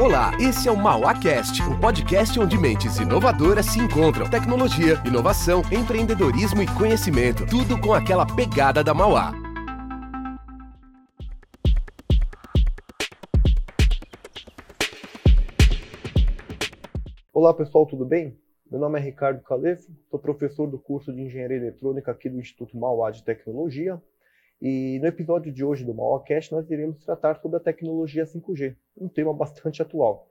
Olá, esse é o MauaCast, um podcast onde mentes inovadoras se encontram. Tecnologia, inovação, empreendedorismo e conhecimento. Tudo com aquela pegada da Mauá. Olá pessoal, tudo bem? Meu nome é Ricardo Calefo, sou professor do curso de Engenharia Eletrônica aqui do Instituto Mauá de Tecnologia e no episódio de hoje do MauaCast nós iremos tratar sobre a tecnologia 5G, um tema bastante atual.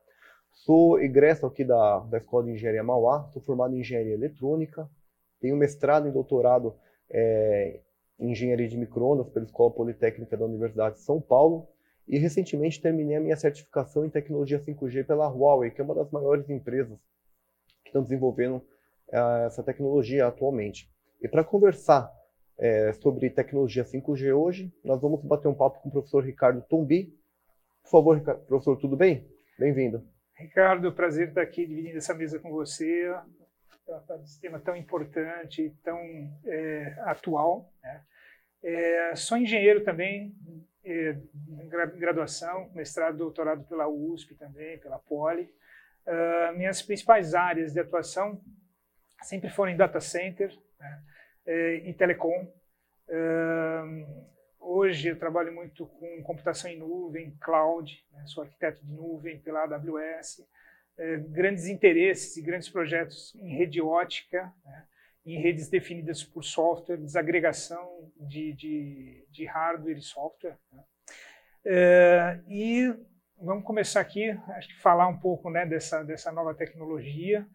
Sou egresso aqui da, da Escola de Engenharia Mauá, sou formado em Engenharia Eletrônica, tenho mestrado e doutorado é, em Engenharia de Microondas pela Escola Politécnica da Universidade de São Paulo e recentemente terminei a minha certificação em tecnologia 5G pela Huawei, que é uma das maiores empresas que estão desenvolvendo é, essa tecnologia atualmente. E para conversar é, sobre tecnologia 5G hoje. Nós vamos bater um papo com o professor Ricardo Tombi. Por favor, professor, tudo bem? Bem-vindo. Ricardo, prazer estar aqui dividindo essa mesa com você, tratar tema tão importante, tão é, atual. Né? É, sou engenheiro também, é, graduação, mestrado, doutorado pela USP também, pela Poli. Uh, minhas principais áreas de atuação sempre foram em data center, né? Eh, em Hoje eu trabalho muito com computação em nuvem, cloud, né? sou arquiteto de nuvem pela AWS. Eh, grandes interesses e grandes projetos em rede ótica, né? em redes definidas por software, desagregação de, de, de hardware e software. Né? Eh, e vamos começar aqui, acho que falar um pouco né, dessa, dessa nova tecnologia.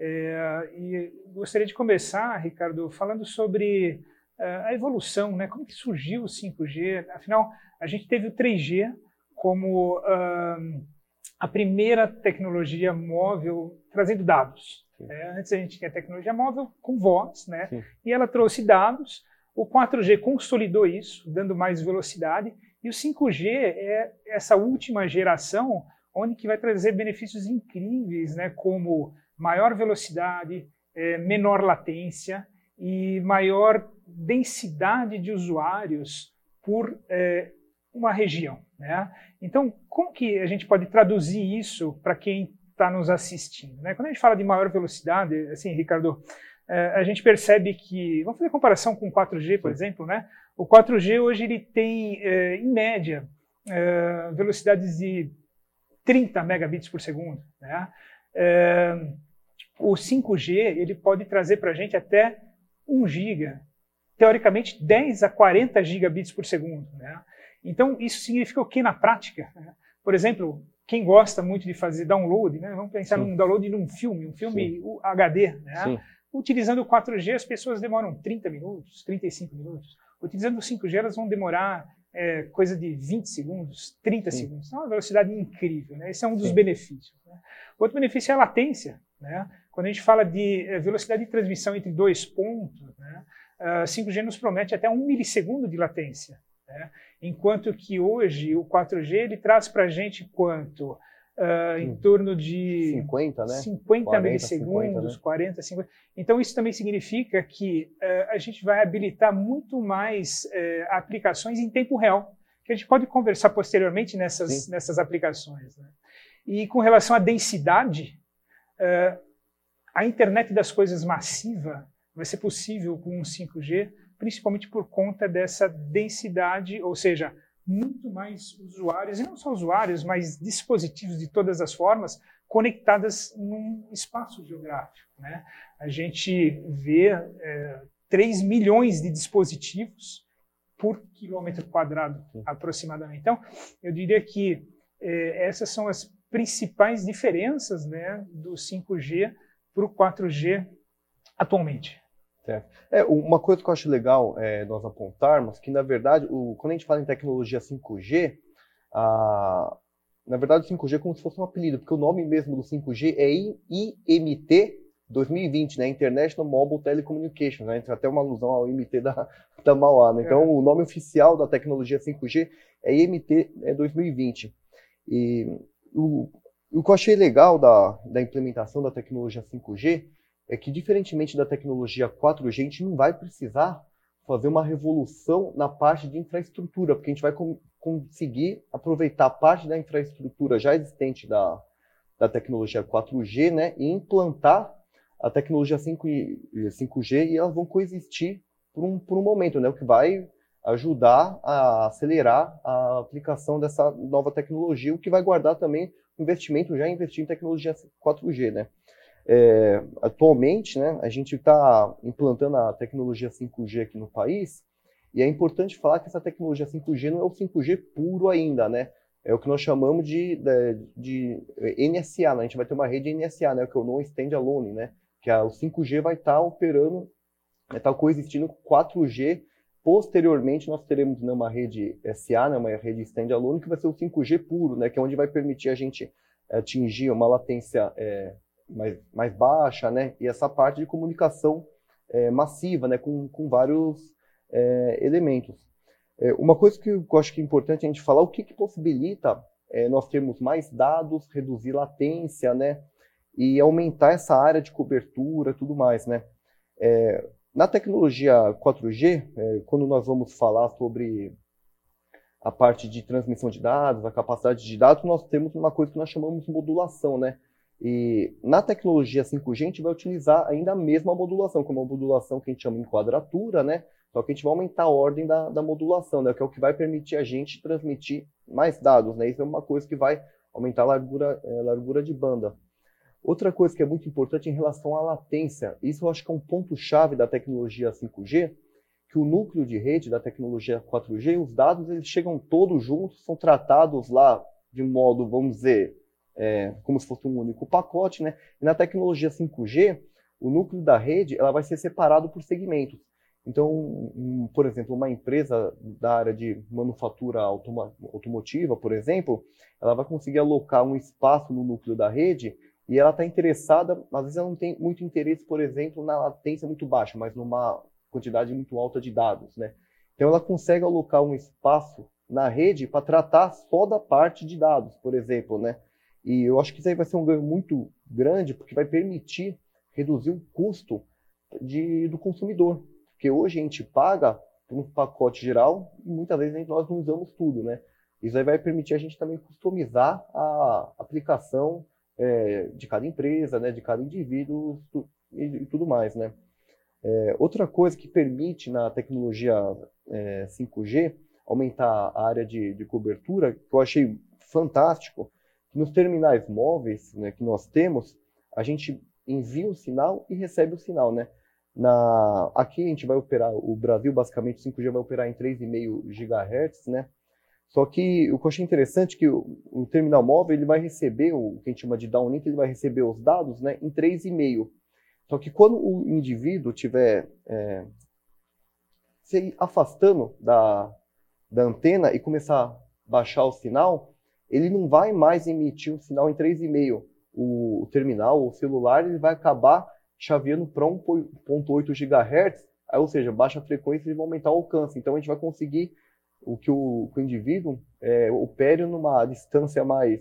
É, e gostaria de começar, Ricardo, falando sobre a evolução, né? Como que surgiu o 5G? Afinal, a gente teve o 3G como uh, a primeira tecnologia móvel trazendo dados. É, antes a gente tinha tecnologia móvel com voz, né? Sim. E ela trouxe dados. O 4G consolidou isso, dando mais velocidade. E o 5G é essa última geração onde que vai trazer benefícios incríveis, né? Como maior velocidade, é, menor latência e maior densidade de usuários por é, uma região. Né? Então, como que a gente pode traduzir isso para quem está nos assistindo? Né? Quando a gente fala de maior velocidade, assim, Ricardo, é, a gente percebe que, vamos fazer comparação com o 4G, por exemplo, né? O 4G hoje ele tem, é, em média, é, velocidades de 30 megabits por segundo, né? É, o 5G ele pode trazer para a gente até 1 giga, teoricamente 10 a 40 gigabits por segundo. Né? Então, isso significa o que na prática? Né? Por exemplo, quem gosta muito de fazer download, né? vamos pensar Sim. num download de um filme, um filme Sim. HD. Né? Utilizando o 4G, as pessoas demoram 30 minutos, 35 minutos. Utilizando o 5G, elas vão demorar é, coisa de 20 segundos, 30 Sim. segundos. Então, é uma velocidade incrível. Né? Esse é um dos benefícios. Né? Outro benefício é a latência. Né? Quando a gente fala de eh, velocidade de transmissão entre dois pontos, né, 5G nos promete até um milissegundo de latência. Né? Enquanto que hoje o 4G ele traz para a gente quanto? Uh, em torno de 50, né? 50 40, milissegundos, 50, né? 40, 50. Então, isso também significa que uh, a gente vai habilitar muito mais uh, aplicações em tempo real, que a gente pode conversar posteriormente nessas, nessas aplicações. Né? E com relação à densidade, a internet das coisas massiva vai ser possível com um 5G, principalmente por conta dessa densidade, ou seja, muito mais usuários, e não só usuários, mas dispositivos de todas as formas, conectadas num espaço geográfico. Né? A gente vê é, 3 milhões de dispositivos por quilômetro quadrado, aproximadamente. Então, eu diria que é, essas são as principais diferenças né, do 5G para o 4G atualmente. Certo. É, uma coisa que eu acho legal é, nós apontarmos que, na verdade, o, quando a gente fala em tecnologia 5G, a, na verdade o 5G é como se fosse um apelido, porque o nome mesmo do 5G é IMT 2020, né? International Mobile Telecommunications, né? Tem até uma alusão ao IMT da, da Mauá, né? Então, é. o nome oficial da tecnologia 5G é IMT 2020. E o, o que eu achei legal da, da implementação da tecnologia 5G é que, diferentemente da tecnologia 4G, a gente não vai precisar fazer uma revolução na parte de infraestrutura, porque a gente vai com, conseguir aproveitar parte da infraestrutura já existente da, da tecnologia 4G, né, e implantar a tecnologia 5, 5G e elas vão coexistir por um, por um momento, né, o que vai ajudar a acelerar a aplicação dessa nova tecnologia, o que vai guardar também investimento já investir em tecnologia 4G, né. É, atualmente, né, a gente está implantando a tecnologia 5G aqui no país, e é importante falar que essa tecnologia 5G não é o 5G puro ainda, né? É o que nós chamamos de, de, de NSA, né? A gente vai ter uma rede NSA, né? Que é o Non Stand Alone, né? Que é, o 5G vai estar tá operando, vai estar tá coexistindo com 4G. Posteriormente, nós teremos né, uma rede SA, né? Uma rede standalone, que vai ser o 5G puro, né? Que é onde vai permitir a gente atingir uma latência é, mais, mais baixa, né? E essa parte de comunicação é, massiva, né? Com, com vários é, elementos. Uma coisa que eu acho que é importante a gente falar, o que, que possibilita nós termos mais dados, reduzir latência, né? E aumentar essa área de cobertura, tudo mais, né? É, na tecnologia 4G, é, quando nós vamos falar sobre a parte de transmissão de dados, a capacidade de dados, nós temos uma coisa que nós chamamos de modulação, né? E na tecnologia 5G a gente vai utilizar ainda a mesma modulação, como a modulação que a gente chama de quadratura, né? Só que a gente vai aumentar a ordem da, da modulação, né? Que é o que vai permitir a gente transmitir mais dados, né? Isso é uma coisa que vai aumentar a largura, é, largura de banda. Outra coisa que é muito importante em relação à latência, isso eu acho que é um ponto-chave da tecnologia 5G, que o núcleo de rede da tecnologia 4G, os dados eles chegam todos juntos, são tratados lá de modo, vamos dizer, é, como se fosse um único pacote, né? E na tecnologia 5G, o núcleo da rede ela vai ser separado por segmentos. Então, um, por exemplo, uma empresa da área de manufatura automotiva, por exemplo, ela vai conseguir alocar um espaço no núcleo da rede e ela está interessada, às vezes ela não tem muito interesse, por exemplo, na latência muito baixa, mas numa quantidade muito alta de dados, né? Então ela consegue alocar um espaço na rede para tratar só da parte de dados, por exemplo, né? E eu acho que isso aí vai ser um ganho muito grande, porque vai permitir reduzir o custo de, do consumidor. Porque hoje a gente paga por um pacote geral e muitas vezes nós não usamos tudo, né? Isso aí vai permitir a gente também customizar a aplicação é, de cada empresa, né, de cada indivíduo e, e tudo mais, né? É, outra coisa que permite na tecnologia é, 5G aumentar a área de, de cobertura, que eu achei fantástico, nos terminais móveis né, que nós temos, a gente envia o sinal e recebe o sinal, né? Na, aqui a gente vai operar, o Brasil basicamente 5G vai operar em 3,5 GHz, né? Só que o que eu achei interessante é que o, o, terminal móvel ele vai receber, o que a gente chama de downlink, ele vai receber os dados né, em 3,5. Só que quando o indivíduo estiver é, se afastando da, da antena e começar a baixar o sinal, ele não vai mais emitir um sinal em 3,5. O, o terminal, o celular, ele vai acabar chaveando para 1.8 GHz, ou seja, baixa frequência e vai aumentar o alcance. Então a gente vai conseguir o que o, que o indivíduo é, opere numa distância mais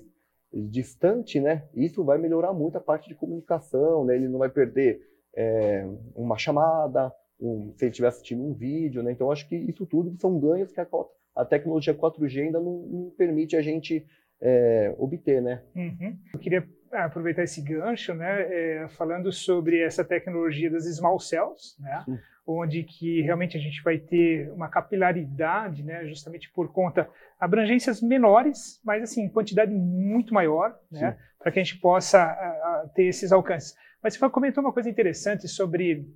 distante, né? Isso vai melhorar muito a parte de comunicação, né? Ele não vai perder é, uma chamada, um, se ele estiver assistindo um vídeo, né? Então acho que isso tudo são ganhos que a, a tecnologia 4G ainda não, não permite a gente é, obter, né? Uhum. Eu queria aproveitar esse gancho, né, é, falando sobre essa tecnologia das small cells, né, onde que realmente a gente vai ter uma capilaridade, né, justamente por conta abrangências menores, mas assim quantidade muito maior, né, para que a gente possa a, a ter esses alcances. Mas você comentou uma coisa interessante sobre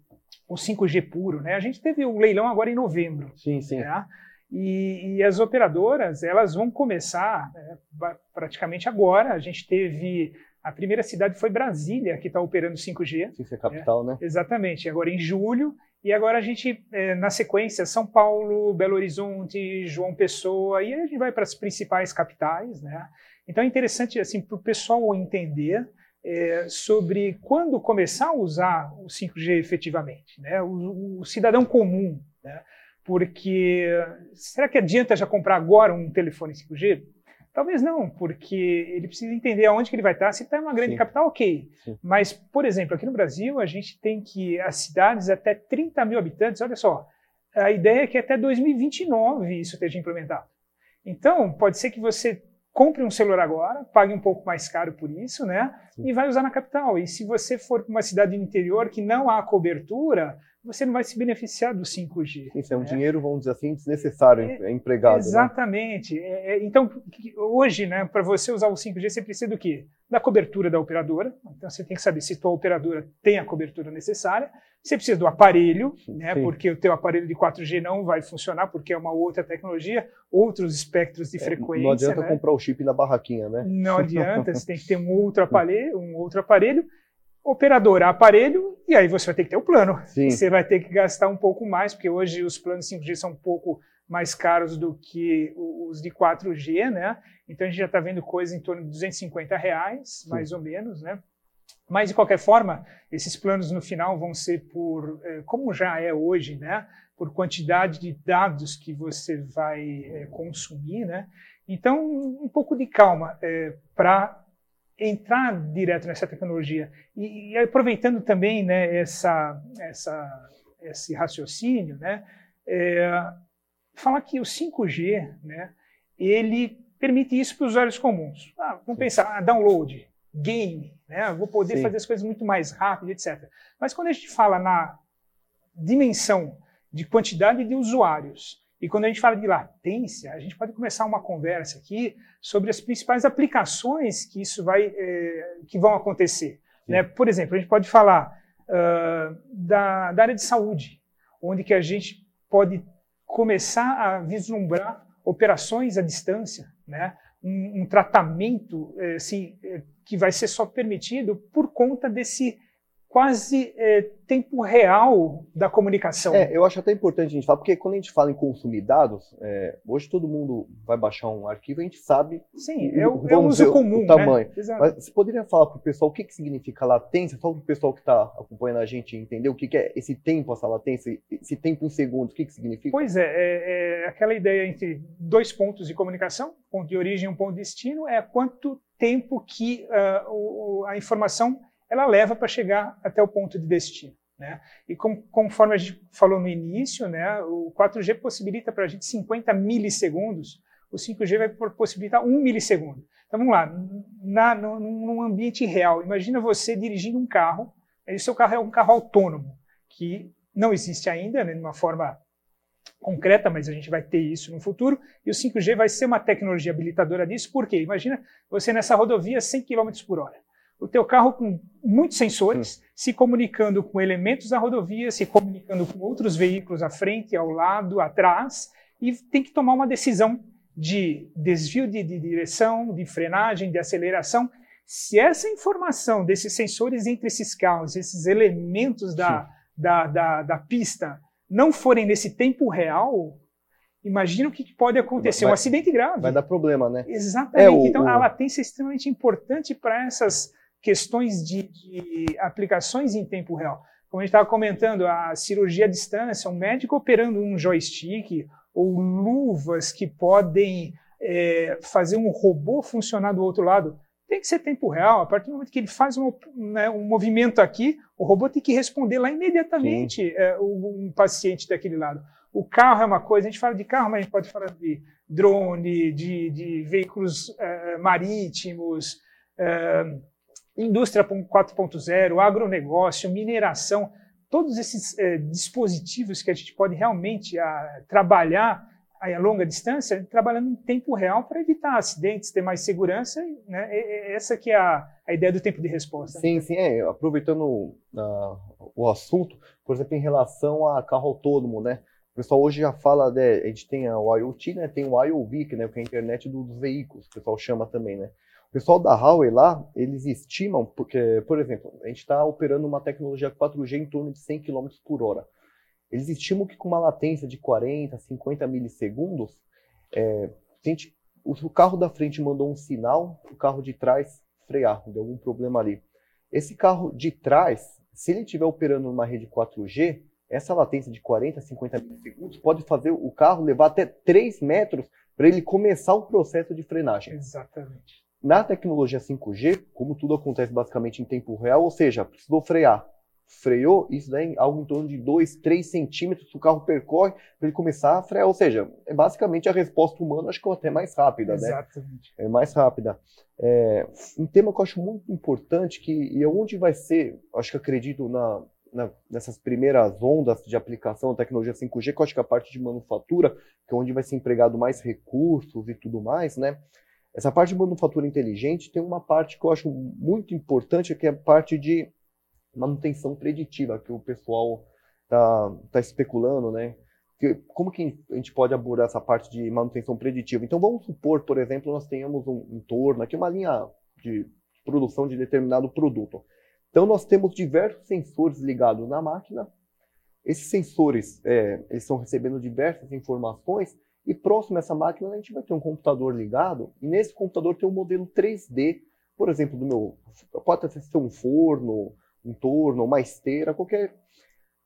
o 5G puro, né? A gente teve um leilão agora em novembro. Sim, sim. Né? E, e, as operadoras elas vão começar né, praticamente agora. A gente teve a primeira cidade foi Brasília que está operando 5G. Sim, é capital, né? né? Exatamente. Agora em julho e agora a gente é, na sequência São Paulo, Belo Horizonte, João Pessoa e a gente vai para as principais capitais, né? Então é interessante assim para o pessoal entender é, sobre quando começar a usar o 5G efetivamente, né? O, o cidadão comum, né? Porque será que adianta já comprar agora um telefone 5G? Talvez não, porque ele precisa entender aonde que ele vai estar. Se está em uma grande Sim. capital, ok. Sim. Mas, por exemplo, aqui no Brasil, a gente tem que as cidades até 30 mil habitantes, olha só, a ideia é que até 2029 isso esteja implementado. Então, pode ser que você compre um celular agora, pague um pouco mais caro por isso, né? Sim. E vai usar na capital. E se você for para uma cidade do interior que não há cobertura, você não vai se beneficiar do 5G. Isso é um né? dinheiro, vamos dizer assim, desnecessário, é, é empregado. Né? Exatamente. Né? É, é, então, hoje, né, para você usar o 5G, você precisa do quê? Da cobertura da operadora. Então, você tem que saber se a tua operadora tem a cobertura necessária. Você precisa do aparelho, né, porque o teu aparelho de 4G não vai funcionar, porque é uma outra tecnologia, outros espectros de frequência. Não adianta né? comprar o chip na barraquinha, né? Não adianta, você tem que ter um outro aparelho, um outro aparelho operadora, aparelho, e aí você vai ter que ter o plano. Sim. Você vai ter que gastar um pouco mais, porque hoje os planos 5G são um pouco mais caros do que os de 4G, né? Então a gente já está vendo coisa em torno de 250 reais, Sim. mais ou menos, né? Mas, de qualquer forma, esses planos no final vão ser por, eh, como já é hoje, né? Por quantidade de dados que você vai é, consumir, né? Então, um pouco de calma é, eh, para entrar direto nessa tecnologia e, e aproveitando também né, essa, essa, esse raciocínio, né, é, falar que o 5G, né, ele permite isso para os usuários comuns. Ah, vamos pensar, ah, download, game, né, vou poder Sim. fazer as coisas muito mais rápido, etc. Mas quando a gente fala na dimensão de quantidade de usuários e quando a gente fala de latência, a gente pode começar uma conversa aqui sobre as principais aplicações que isso vai, é, que vão acontecer. Né? Por exemplo, a gente pode falar uh, da, da, área de saúde, onde que a gente pode começar a vislumbrar operações à distância, né? um, um tratamento assim, que vai ser só permitido por conta desse quase é, tempo real da comunicação. É, eu acho até importante a gente falar, porque quando a gente fala em consumir dados, é, hoje todo mundo vai baixar um arquivo e a gente sabe Sim, é o, é o uso comum, o né? tamanho. Né? Mas você poderia falar para o pessoal o que, que significa latência, só para o pessoal que está acompanhando a gente entender o que, que, é esse tempo, essa latência, esse tempo em segundos, o que, que significa? Pois é, é, é aquela ideia entre dois pontos de comunicação, ponto de origem e um ponto de destino, é quanto tempo que uh, o, a informação ela leva para chegar até o ponto de destino. Né? E com, conforme a gente falou no início, né, o 4G possibilita para a gente 50 milissegundos, o 5G vai possibilitar 1 milissegundo. Então vamos lá, na, no, num ambiente real, imagina você dirigindo um carro, e seu carro é um carro autônomo, que não existe ainda né, de uma forma concreta, mas a gente vai ter isso no futuro, e o 5G vai ser uma tecnologia habilitadora disso, por quê? Imagina você nessa rodovia 100 km por hora o teu carro com muitos sensores, hum. se comunicando com elementos da rodovia, se comunicando com outros veículos à frente, ao lado, atrás, e tem que tomar uma decisão de desvio de, de direção, de frenagem, de aceleração. Se essa informação desses sensores entre esses carros, esses elementos da, da, da, da, pista, não forem nesse tempo real, imagina o que pode acontecer, vai, um acidente grave. Vai dar problema, né? Exatamente. É, o, então, o... a latência é extremamente importante para essas questões de, de aplicações em tempo real. Como a gente estava comentando, a cirurgia à distância, um médico operando um joystick ou luvas que podem é, fazer um robô funcionar do outro lado, tem que ser tempo real. A partir do momento que ele faz um, né, um movimento aqui, o robô tem que responder lá imediatamente é, o, um paciente daquele lado. O carro é uma coisa, a gente fala de carro, mas a gente pode falar de drone, de, de veículos é, marítimos, é, indústria 4.0, agronegócio, mineração, todos esses é, dispositivos que a gente pode realmente a, ah, trabalhar a, longa distância, trabalhando em tempo real para evitar acidentes, ter mais segurança, né? essa que é a, a ideia do tempo de resposta. Sim, sim, é, aproveitando uh, o assunto, por exemplo, em relação a carro autônomo, né? O pessoal hoje já fala, né, a gente tem o IoT, né, tem o IOV, que, né, que é a internet dos veículos, o pessoal chama também, né? O pessoal da Huawei lá, eles estimam, porque, por exemplo, a gente está operando uma tecnologia 4G em torno de 100 km por hora. Eles estimam que com uma latência de 40, 50 milissegundos, é, gente, o carro da frente mandou um sinal, o carro de trás frear, deu algum problema ali. Esse carro de trás, se ele estiver operando numa rede 4G, essa latência de 40, 50 milissegundos pode fazer o carro levar até 3 metros para ele começar o processo de frenagem. Exatamente. Na tecnologia 5G, como tudo acontece basicamente em tempo real, ou seja, precisou frear, freou, isso daí é algo em torno de 2, 3 centímetros que o carro percorre para ele começar a frear. Ou seja, é basicamente a resposta humana, acho que é até mais rápida, Exatamente. né? É mais rápida. É, um tema que eu acho muito importante, que e é onde vai ser, acho que acredito na, na, nessas primeiras ondas de aplicação da tecnologia 5G, que eu acho que a parte de manufatura, que é onde vai ser empregado mais recursos e tudo mais, né? Essa parte de manufatura inteligente tem uma parte que eu acho muito importante, que é a parte de manutenção preditiva, que o pessoal está tá especulando, né? Que, como que a gente pode abordar essa parte de manutenção preditiva? Então, vamos supor, por exemplo, nós tenhamos um entorno, aqui uma linha de produção de determinado produto. Então, nós temos diversos sensores ligados na máquina. Esses sensores é, eles estão recebendo diversas informações e próximo a essa máquina a gente vai ter um computador ligado e nesse computador tem um modelo 3D, por exemplo, do meu pode ser um forno, um torno, uma esteira, qualquer,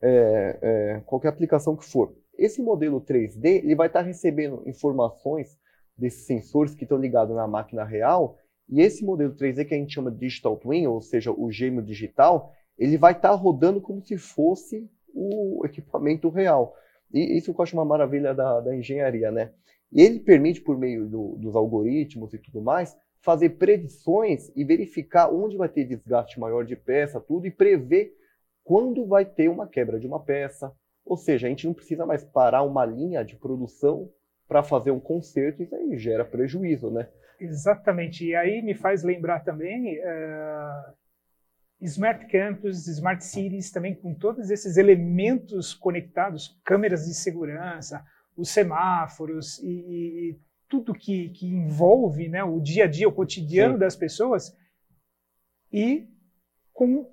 é, é, qualquer aplicação que for. Esse modelo 3D ele vai estar recebendo informações desses sensores que estão ligados na máquina real, e esse modelo 3D que a gente chama de Digital Twin, ou seja, o gêmeo digital, ele vai estar rodando como se fosse o equipamento real. E isso que eu acho uma maravilha da, da engenharia, né? E ele permite, por meio do, dos algoritmos e tudo mais, fazer predições e verificar onde vai ter desgaste maior de peça, tudo, e prever quando vai ter uma quebra de uma peça. Ou seja, a gente não precisa mais parar uma linha de produção para fazer um conserto, isso aí gera prejuízo, né? Exatamente. E aí me faz lembrar também uh, Smart Campus, Smart Cities, também com todos esses elementos conectados, câmeras de segurança, os semáforos e, e tudo que, que envolve né, o dia a dia, o cotidiano Sim. das pessoas, e com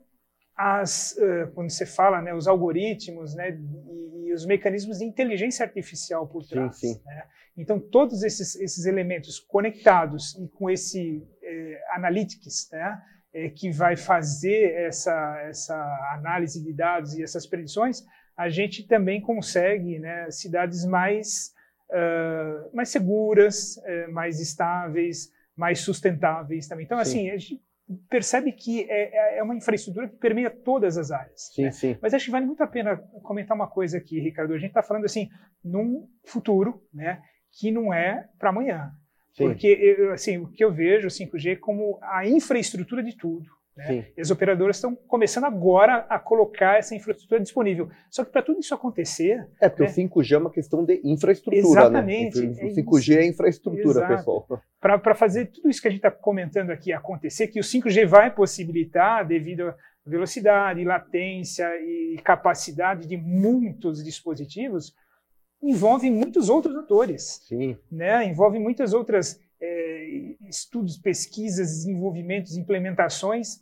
as, uh, quando você fala, né, os algoritmos né, e, e, os mecanismos de inteligência artificial por trás. Sim, sim. Né? Então, todos esses, esses elementos conectados e com esse eh, analytics, né, eh, que vai fazer essa, essa análise de dados e essas predições, a gente também consegue né, cidades mais uh, mais seguras, uh, mais estáveis, mais sustentáveis também. Então, sim. assim, a gente percebe que é, é, é, uma infraestrutura que permeia todas as áreas. Sim, né? sim. Mas acho que vale muito a pena comentar uma coisa aqui, Ricardo. A gente está falando assim, num futuro, né, que não é para amanhã. Sim. Porque assim, o que eu vejo o 5G como a infraestrutura de tudo. Né? E as operadoras estão começando agora a colocar essa infraestrutura disponível. Só que para tudo isso acontecer. É, porque né? o 5G é uma questão de infraestrutura. Né? Exatamente. Né? O 5G é, é infraestrutura, Exato. pessoal. Para fazer tudo isso que a gente está comentando aqui acontecer, que o 5G vai possibilitar, devido à velocidade, latência e capacidade de muitos dispositivos, envolve muitos outros atores. Sim. Né? Envolve muitas outras é, estudos, pesquisas, desenvolvimentos, implementações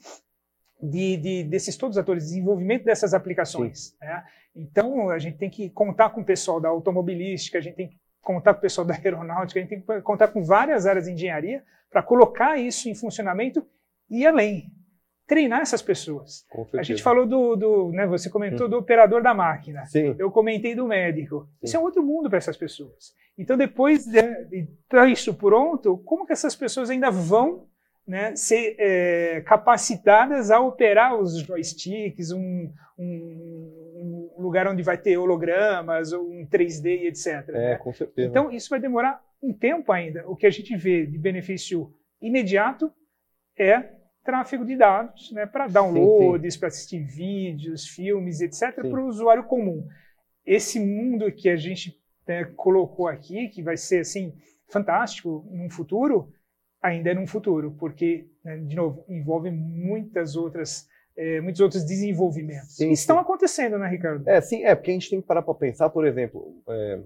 de, de, desses todos os atores, desenvolvimento dessas aplicações. Né? Então, a gente tem que contar com o pessoal da automobilística, a gente tem que contar com o pessoal da aeronáutica, a gente tem que contar com várias áreas de engenharia para colocar isso em funcionamento e além treinar essas pessoas. A gente falou do, do né, você comentou hum. do operador da máquina. Sim. Eu comentei do médico. Sim. Isso é outro mundo para essas pessoas. Então, depois de, de ter isso pronto, como que essas pessoas ainda vão né, ser é, capacitadas a operar os joysticks, um, um, um, lugar onde vai ter hologramas, um 3D, etc. É, né? com certeza. Então, isso vai demorar um tempo ainda. O que a gente vê de benefício imediato é tráfego de dados né, para downloads, para assistir vídeos, filmes, etc., para o usuário comum. Esse mundo que a gente né, colocou aqui, que vai ser assim fantástico no futuro, ainda é no futuro, porque, né, de novo, envolve muitas outras é, muitos outros desenvolvimentos. Sim, Estão sim. acontecendo, né, Ricardo? É, sim, é, porque a gente tem que parar para pensar, por exemplo, é,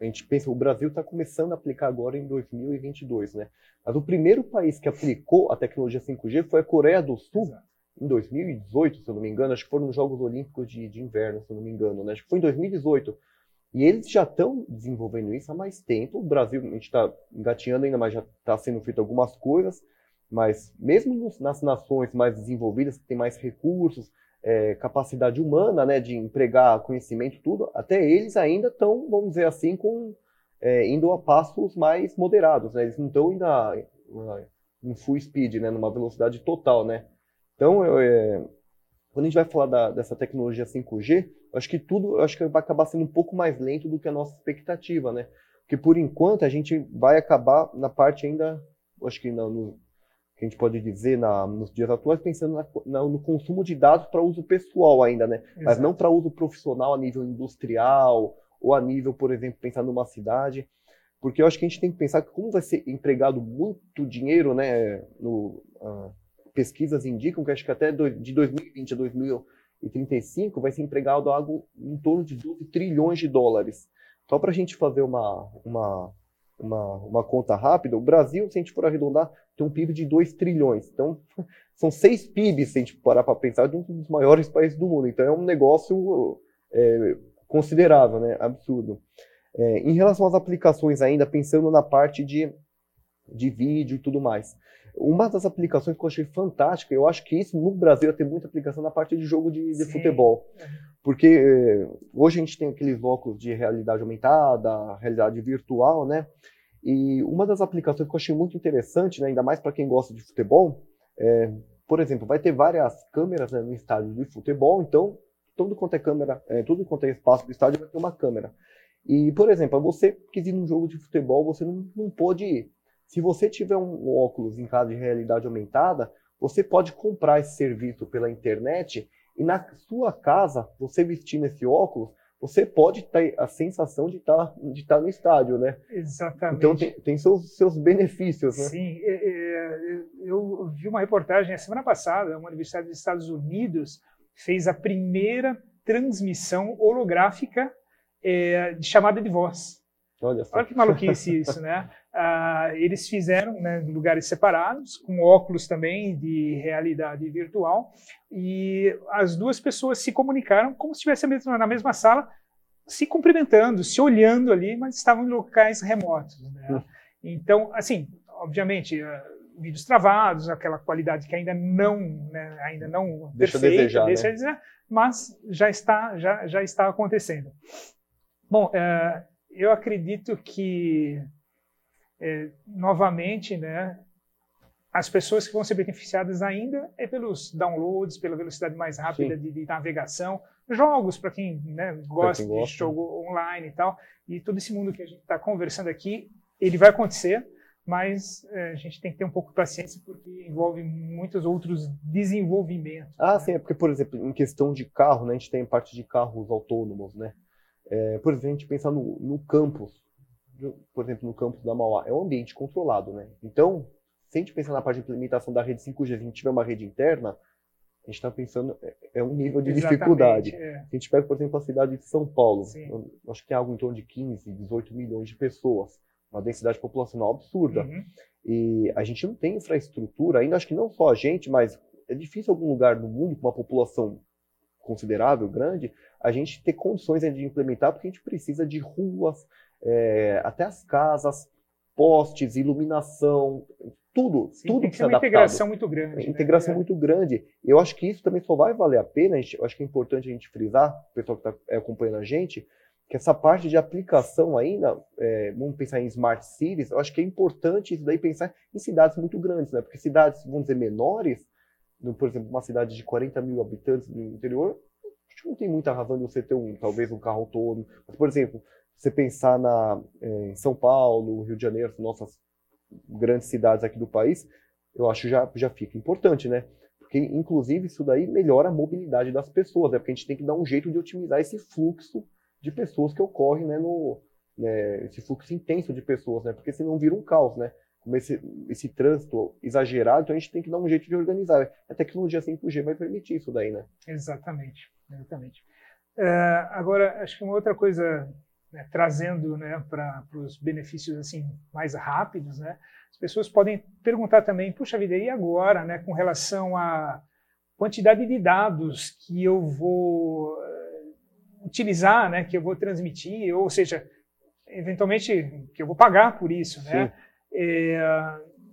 a gente pensa, o Brasil está começando a aplicar agora em 2022, né? Mas o primeiro país que aplicou a tecnologia 5G foi a Coreia do Sul, Exato. em 2018, se eu não me engano. Acho que foram nos Jogos Olímpicos de, de Inverno, se eu não me engano, né? Acho que foi em 2018. E eles já estão desenvolvendo isso há mais tempo. O Brasil, a gente está engatinhando ainda, mas já está sendo feito algumas coisas. Mas mesmo nas nações mais desenvolvidas, que têm mais recursos, é, capacidade humana, né, de empregar conhecimento, tudo, até eles ainda estão, vamos dizer assim, com, é, indo a passos mais moderados, né? Eles não estão ainda em full speed, né, numa velocidade total, né? Então, eu, é, quando a gente vai falar da, dessa tecnologia 5G, eu acho que tudo, eu acho que vai acabar sendo um pouco mais lento do que a nossa expectativa, né? Porque por enquanto a gente vai acabar na parte ainda, acho que no, que a gente pode dizer na, nos dias atuais, pensando na, na, no consumo de dados para uso pessoal ainda, né? Exato. Mas não para uso profissional a nível industrial ou a nível, por exemplo, pensar numa cidade. Porque eu acho que a gente tem que pensar que como vai ser empregado muito dinheiro, né? No, uh, pesquisas indicam que acho que até do, de 2020 a 2035 vai ser empregado algo em torno de 12 trilhões de dólares. Só para a gente fazer uma, uma, uma, uma, conta rápida, o Brasil, se a gente for arredondar, tem um PIB de 2 trilhões. Então, são seis PIBs, se a gente parar para pensar, de um dos maiores países do mundo. Então, é um negócio é, considerável, né? absurdo. É, em relação às aplicações ainda, pensando na parte de, de vídeo e tudo mais. Uma das aplicações que eu achei fantástica, eu acho que isso no Brasil tem muita aplicação na parte de jogo de, de futebol. Porque eh, hoje a gente tem aqueles óculos de realidade aumentada, realidade virtual, né? E uma das aplicações que eu achei muito interessante, né, ainda mais para quem gosta de futebol, é, por exemplo, vai ter várias câmeras né, no estádio de futebol, então tudo quanto é câmera, é, tudo quanto é espaço do estádio vai ter uma câmera. E, por exemplo, você quis ir num jogo de futebol, você não, não pode ir. Se você tiver um óculos em casa de realidade aumentada, você pode comprar esse serviço pela internet e na sua casa, você vestindo esse óculos, você pode ter a sensação de estar tá, de estar tá no estádio, né? Exatamente. Então tem, tem seus, seus benefícios, né? Sim, é, é, eu vi uma reportagem a semana passada, uma universidade dos Estados Unidos fez a primeira transmissão holográfica é, de chamada de voz. Olha, Olha que maluquice isso, né? Uh, eles fizeram né, em lugares separados, com óculos também de realidade virtual, e as duas pessoas se comunicaram como se estivessem na mesma sala, se cumprimentando, se olhando ali, mas estavam em locais remotos. Né? Hum. Então, assim, obviamente, uh, vídeos travados, aquela qualidade que ainda não, né, ainda não deixa perfeita, desejar, deixa né? dizer, mas já está, já, já está acontecendo. Bom, uh, eu acredito que é, novamente, né, as pessoas que vão ser beneficiadas ainda é pelos downloads, pela velocidade mais rápida de, de, navegação, jogos para quem, né, gosta, quem gosta de jogo online e tal, e todo esse mundo que a gente está conversando aqui, ele vai acontecer, mas é, a gente tem que ter um pouco de paciência porque envolve muitos outros desenvolvimentos. Ah, né? sim, é porque, por exemplo, em questão de carro, né, a gente tem parte de carros autônomos, né? É, por exemplo, a gente pensa no, no campus, por exemplo, no campus da Mauá, é um ambiente controlado, né? Então, se a gente pensar na parte de implementação da rede 5G, se a gente tiver uma rede interna, a gente está pensando, é, é um nível de Exatamente, dificuldade. É. A gente pega, por exemplo, a cidade de São Paulo, acho que tem algo em torno de 15, 18 milhões de pessoas, uma densidade populacional absurda. Uhum. E a gente não tem infraestrutura, ainda acho que não só a gente, mas é difícil algum lugar no mundo com uma população considerável, grande, a gente ter condições de implementar, porque a gente precisa de ruas, é, até as casas, postes, iluminação, tudo, Sim, tudo tem que ser uma adaptado. integração muito grande. Né? Integração né? muito grande. Eu acho que isso também só vai valer a pena, a gente, eu acho que é importante a gente frisar, o pessoal que está é, acompanhando a gente, que essa parte de aplicação ainda, é, vamos pensar em smart cities, eu acho que é importante isso daí pensar em cidades muito grandes, né? Porque cidades, vamos dizer, menores, no, por exemplo, uma cidade de 40 mil habitantes no interior, acho que não tem muita razão de você ter um, talvez um carro todo. Mas, por exemplo, você pensar na, é, em São Paulo, Rio de Janeiro, nossas grandes cidades aqui do país, eu acho já já fica importante, né? Porque, inclusive, isso daí melhora a mobilidade das pessoas, né? Porque a gente tem que dar um jeito de otimizar esse fluxo de pessoas que ocorre, né? No, né, esse fluxo intenso de pessoas, né? Porque senão vira um caos, né? Como esse, esse trânsito exagerado, então a gente tem que dar um jeito de organizar. A tecnologia 5G vai permitir isso daí, né? Exatamente, exatamente. Uh, agora, acho que uma outra coisa né, trazendo né, para os benefícios assim mais rápidos, né, as pessoas podem perguntar também, puxa vida, e agora, né, com relação à quantidade de dados que eu vou uh, utilizar, né, que eu vou transmitir, ou seja, eventualmente que eu vou pagar por isso, né? É,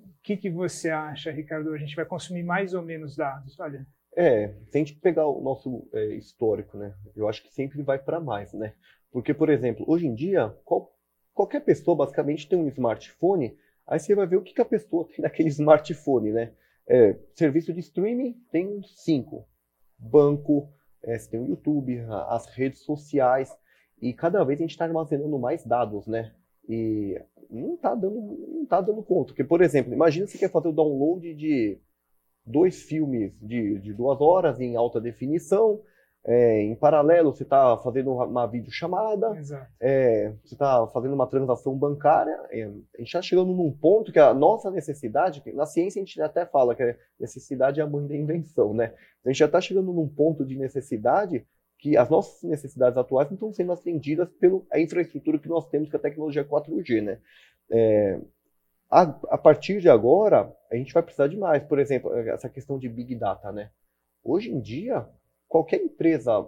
o que, que você acha, Ricardo? A gente vai consumir mais ou menos dados? Olha. É, se a gente pegar o nosso é, histórico, né? Eu acho que sempre vai para mais, né? Porque, por exemplo, hoje em dia, qual, qualquer pessoa basicamente tem um smartphone, aí você vai ver o que, que a pessoa tem naquele smartphone, né? É, serviço de streaming tem cinco. banco, é, você tem o YouTube, as redes sociais, e cada vez a gente está armazenando mais dados, né? E não está dando, não tá dando conta. Porque, por exemplo, imagina você quer fazer o download de dois filmes de, de duas horas em alta definição, é, em paralelo, você está fazendo uma videochamada, é, você está fazendo uma transação bancária. É, a gente está chegando num ponto que a nossa necessidade, na ciência a gente até fala que a necessidade é a mãe da invenção, né? A gente já está chegando num ponto de necessidade que as nossas necessidades atuais não estão sendo atendidas pela infraestrutura que nós temos, que é a tecnologia 4G, né? É, a, a, partir de agora, a gente vai precisar de mais. Por exemplo, essa questão de Big Data, né? Hoje em dia, qualquer empresa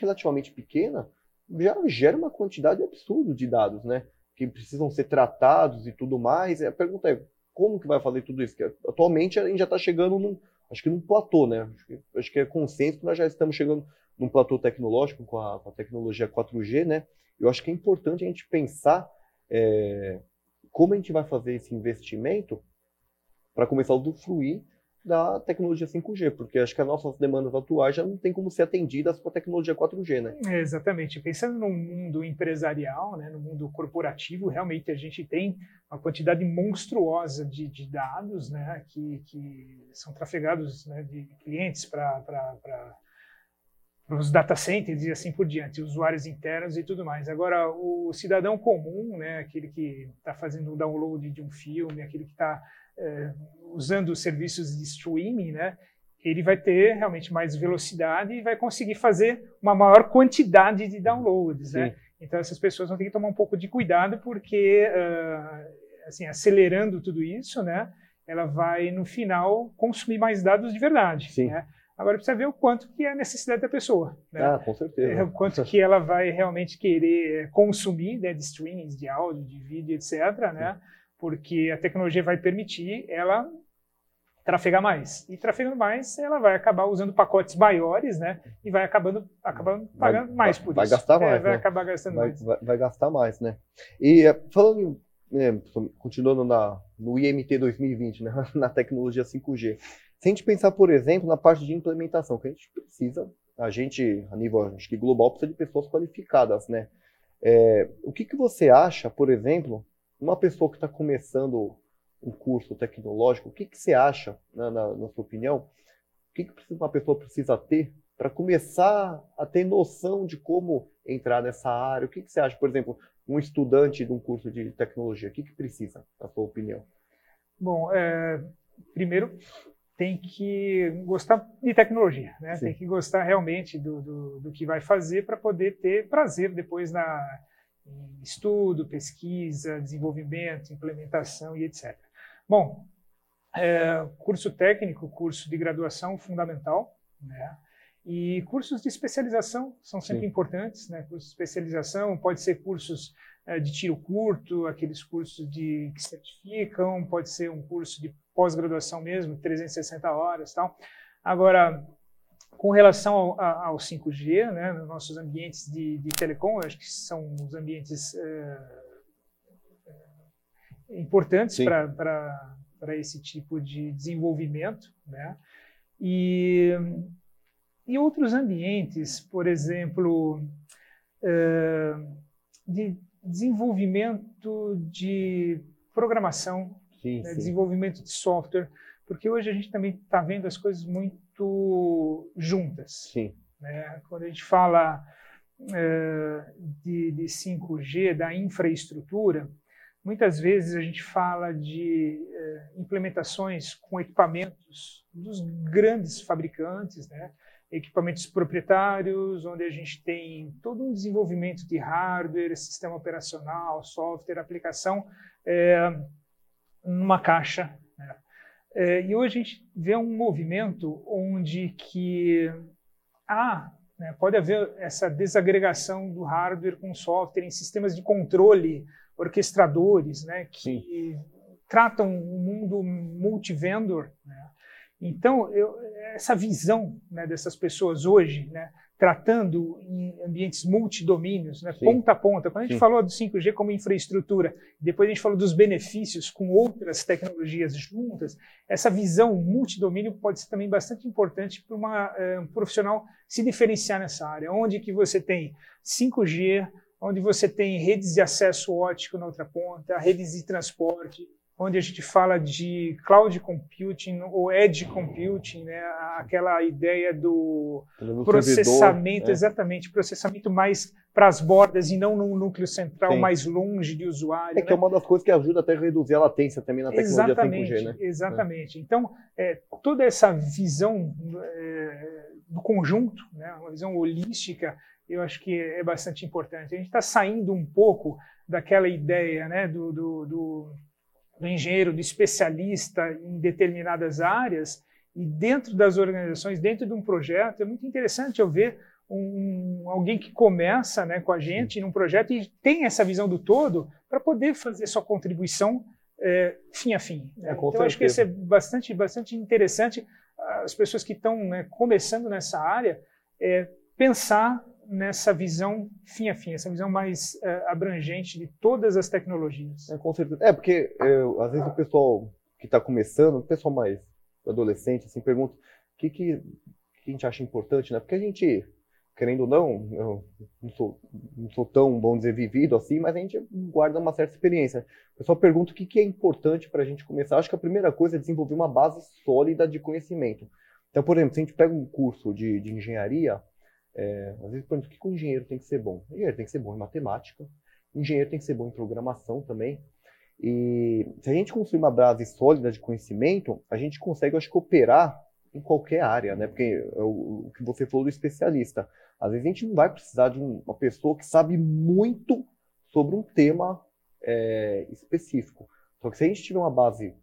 relativamente pequena já gera uma quantidade absurda de dados, né? Que precisam ser tratados e tudo mais. E a pergunta é, como que vai fazer tudo isso? Atualmente a gente já está chegando num, acho que num platô, né? Acho que, acho que é consenso que nós já estamos chegando num platô tecnológico com a, com a tecnologia 4G, né? Eu acho que é importante a gente pensar é, como a gente vai fazer esse investimento para começar a usufruir da tecnologia 5G, porque acho que as nossas demandas atuais já não tem como ser atendidas com a tecnologia 4G, né? É, exatamente. Pensando no mundo empresarial, né, no mundo corporativo, realmente a gente tem uma quantidade monstruosa de, de dados, né, que, que são trafegados né, de clientes para os data centers e assim por diante, usuários internos e tudo mais. Agora, o cidadão comum, né, aquele que está fazendo o download de um filme, aquele que está é, usando serviços de streaming, né, ele vai ter realmente mais velocidade e vai conseguir fazer uma maior quantidade de downloads, né? Então essas pessoas vão ter que tomar um pouco de cuidado porque, uh, assim, acelerando tudo isso, né, ela vai no final consumir mais dados de verdade, Sim. né? Agora precisa ver o quanto que é a necessidade da pessoa. Né? Ah, com certeza. É, o quanto que ela vai realmente querer consumir né, de streamings, de áudio, de vídeo, etc. Né? Porque a tecnologia vai permitir ela trafegar mais. E trafegando mais, ela vai acabar usando pacotes maiores, né? E vai acabando, acabando pagando vai, mais por vai isso. Gastar mais, é, vai né? acabar gastando vai, mais. Vai, vai, gastar mais, né? E é, falando, é, continuando na, no IMT 2020, né? na tecnologia 5G, se a gente pensar, por exemplo, na parte de implementação, que a gente precisa, a gente, a nível acho que global, precisa de pessoas qualificadas, né? É, o que, que você acha, por exemplo, uma pessoa que está começando um curso tecnológico, o que, que você acha, na, na, na sua opinião, o que, que uma pessoa precisa ter para começar a ter noção de como entrar nessa área? O que, que você acha, por exemplo, um estudante de um curso de tecnologia, o que, que precisa, na sua opinião? Bom, é, primeiro tem que gostar de tecnologia, né? tem que gostar realmente do, do, do que vai fazer para poder ter prazer depois na estudo, pesquisa, desenvolvimento, implementação e etc. Bom, é, curso técnico, curso de graduação fundamental, né? E cursos de especialização são sempre Sim. importantes, né? Cursos de especialização pode ser cursos é, de tiro curto, aqueles cursos de que certificam, pode ser um curso de pós-graduação mesmo, 360 horas, tal. Agora, com relação ao, ao 5G, né, nos nossos ambientes de, de telecom, acho que são os ambientes é, importantes para esse tipo de desenvolvimento, né? E, e outros ambientes, por exemplo, é, de desenvolvimento de programação, sim, né, sim. desenvolvimento de software, porque hoje a gente também está vendo as coisas muito juntas. Sim. Né? Quando a gente fala uh, de, de 5G, da infraestrutura, muitas vezes a gente fala de uh, implementações com equipamentos dos grandes fabricantes, né? equipamentos proprietários, onde a gente tem todo um desenvolvimento de hardware, sistema operacional, software, aplicação, é, numa caixa. É, e hoje a gente vê um movimento onde que há, né, pode haver essa desagregação do hardware com software em sistemas de controle, orquestradores, né, que Sim. tratam o um mundo multivendor. Né? Então, eu, essa visão né, dessas pessoas hoje, né, tratando em ambientes multidomínios, né, ponta a ponta. Quando a gente Sim. falou do 5G como infraestrutura, depois a gente falou dos benefícios com outras tecnologias juntas, essa visão multidomínio pode ser também bastante importante para uh, um profissional se diferenciar nessa área, onde que você tem 5G, onde você tem redes de acesso ótico na outra ponta, redes de transporte, onde a gente fala de cloud computing ou edge computing, né? aquela ideia do processamento, servidor, né? exatamente, processamento mais para as bordas e não num núcleo central Sim. mais longe de usuário. É né? que é uma das coisas que ajuda até a reduzir a latência também na tecnologia exatamente, 5G, né? Exatamente. Então, é, toda essa visão é, do conjunto, né? uma visão holística, eu acho que é bastante importante. A gente está saindo um pouco daquela ideia né, do, do, do do engenheiro, do especialista em determinadas áreas, e dentro das organizações, dentro de um projeto, é muito interessante eu ver um, alguém que começa né, com a gente num projeto e tem essa visão do todo para poder fazer sua contribuição é, fim a fim. Né? É, então, acho que isso é bastante, bastante interessante. As pessoas que estão né, começando nessa área, é, pensar nessa visão fim a fim, essa visão mais uh, abrangente de todas as tecnologias. É, com certeza. É, porque eu, às vezes o pessoal que está começando, o pessoal mais adolescente, assim, pergunta o que, que, que, a gente acha importante, né? Porque a gente, querendo ou não, eu não sou, não sou tão, bom dizer, vivido assim, mas a gente guarda uma certa experiência. O pessoal pergunta o que, que é importante para a gente começar. Acho que a primeira coisa é desenvolver uma base sólida de conhecimento. Então, por exemplo, se a gente pega um curso de, de engenharia, é, às vezes pergunto o que o engenheiro tem que ser bom. O engenheiro tem que ser bom em matemática, o engenheiro tem que ser bom em programação também. E se a gente construir uma base sólida de conhecimento, a gente consegue, acho que, operar em qualquer área, né? Porque é o, o que você falou do especialista. Às vezes a gente não vai precisar de um, uma pessoa que sabe muito sobre um tema é, específico. Só que se a gente tiver uma base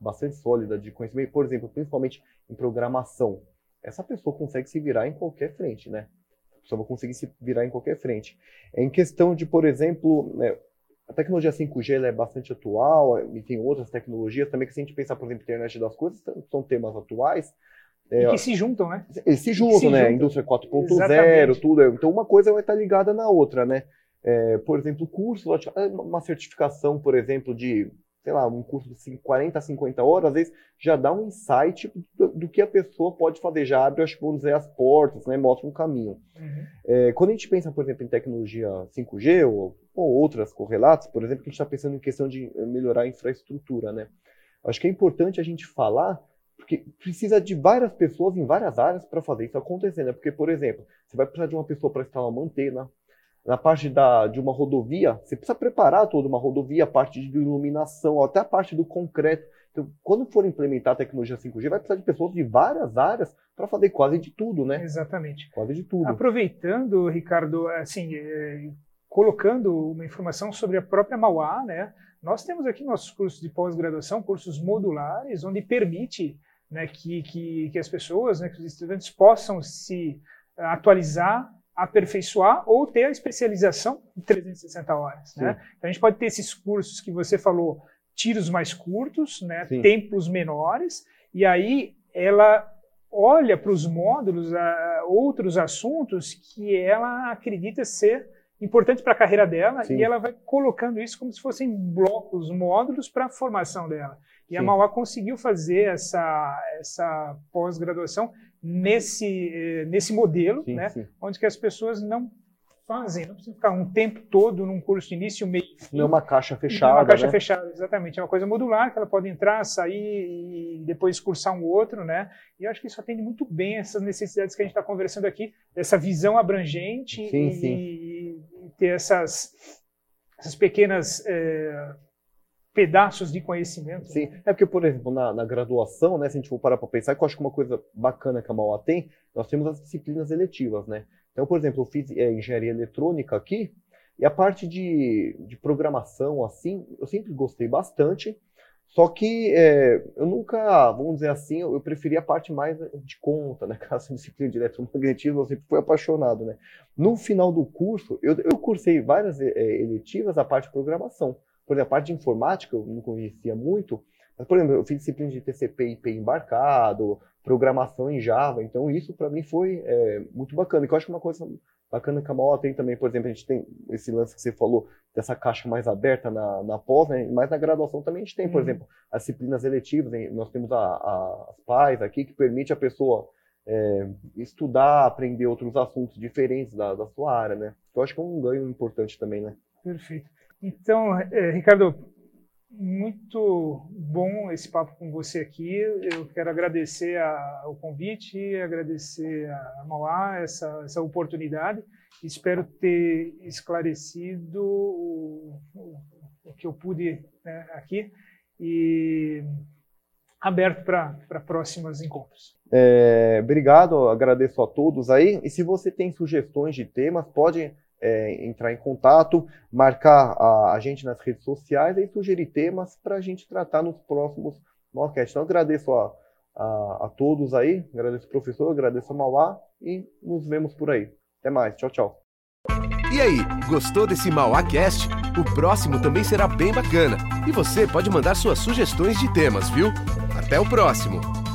bastante sólida de conhecimento, por exemplo, principalmente em programação, essa pessoa consegue se virar em qualquer frente, né? A pessoa vai conseguir se virar em qualquer frente. É em questão de, por exemplo, né, a tecnologia 5G é bastante atual e tem outras tecnologias também que se a gente pensar, por exemplo, internet das coisas, são temas atuais. É, e que se juntam, né? Eles se juntam, se né? Juntam. Indústria 4.0, tudo. Então uma coisa vai estar ligada na outra, né? É, por exemplo, curso, uma certificação, por exemplo, de sei lá, um curso de 40 a 50 horas, às vezes já dá um insight do, do que a pessoa pode fazer, já abre, acho que vamos dizer, as portas, né, mostra um caminho. Uhum. É, quando a gente pensa, por exemplo, em tecnologia 5G ou, ou outras correlatas, por exemplo, que a gente está pensando em questão de melhorar a infraestrutura, né? Acho que é importante a gente falar porque precisa de várias pessoas em várias áreas para fazer isso acontecer, né? Porque, por exemplo, você vai precisar de uma pessoa para instalar uma antena, na parte da, de uma rodovia, você precisa preparar toda uma rodovia, a parte de iluminação, até a parte do concreto. Então, quando for implementar a tecnologia 5G, vai precisar de pessoas de várias áreas para fazer quase de tudo, né? Exatamente. Quase de tudo. Aproveitando, Ricardo, assim, é, colocando uma informação sobre a própria Mauá, né? Nós temos aqui nossos cursos de pós-graduação, cursos modulares, onde permite né, que, que, que as pessoas, né, que os estudantes possam se atualizar aperfeiçoar ou ter a especialização de 360 horas. Né? Então a gente pode ter esses cursos que você falou, tiros mais curtos, né? tempos menores, e aí ela olha para os módulos, a, outros assuntos que ela acredita ser importante para a carreira dela Sim. e ela vai colocando isso como se fossem blocos, módulos para a formação dela. E Sim. a Mauá conseguiu fazer essa, essa pós-graduação nesse, eh, nesse modelo, sim, né, sim. onde que as pessoas não fazem, não precisam ficar um tempo todo num curso de início, meio fim. Não é uma caixa fechada. Não é uma caixa né? fechada, exatamente. É uma coisa modular que ela pode entrar, sair e depois cursar um outro, né? E eu acho que isso atende muito bem essas necessidades que a gente está conversando aqui, dessa visão abrangente sim, e, e, ter essas, essas pequenas é, pedaços de conhecimento. Sim, é porque, por exemplo, na, na graduação, né, se a gente for parar para pensar, que eu acho que uma coisa bacana que a Mauá tem, nós temos as disciplinas eletivas, né? Então, por exemplo, eu fiz é, engenharia eletrônica aqui, e a parte de, de programação, assim, eu sempre gostei bastante, só que é, eu nunca, vamos dizer assim, eu, eu preferi a parte mais de conta, né? Aquela disciplina de eletromagnetismo, eu sempre fui apaixonado, né? No final do curso, eu, eu cursei várias é, eletivas a parte de programação. Por exemplo, a parte de informática eu não conhecia muito, Mas, por exemplo, eu fiz disciplina de TCP e IP embarcado, programação em Java, então isso para mim foi é, muito bacana. E eu acho que uma coisa bacana que a Mauá tem também, por exemplo, a gente tem esse lance que você falou dessa caixa mais aberta na, na pós, né? mas na graduação também a gente tem, por uhum. exemplo, as disciplinas eletivas, nós temos a, a, as PAIs aqui, que permite a pessoa é, estudar, aprender outros assuntos diferentes da, da sua área, né? Eu acho que é um ganho importante também, né? Perfeito. Então, é, Ricardo, muito bom esse papo com você aqui. Eu quero agradecer a, o convite, agradecer a Mauá essa, essa oportunidade. Espero ter esclarecido o, o, o que eu pude né, aqui e aberto para próximos encontros. É, obrigado, agradeço a todos aí. E se você tem sugestões de temas, pode é, entrar em contato, marcar a, a, gente nas redes sociais e sugerir temas para a gente tratar nos próximos Malcast. Então, agradeço a, a, a, todos aí, agradeço o professor, agradeço a Mauá e nos vemos por aí. Até mais, tchau, tchau. E aí, gostou desse MauáCast? O próximo também será bem bacana. E você pode mandar suas sugestões de temas, viu? Até o próximo!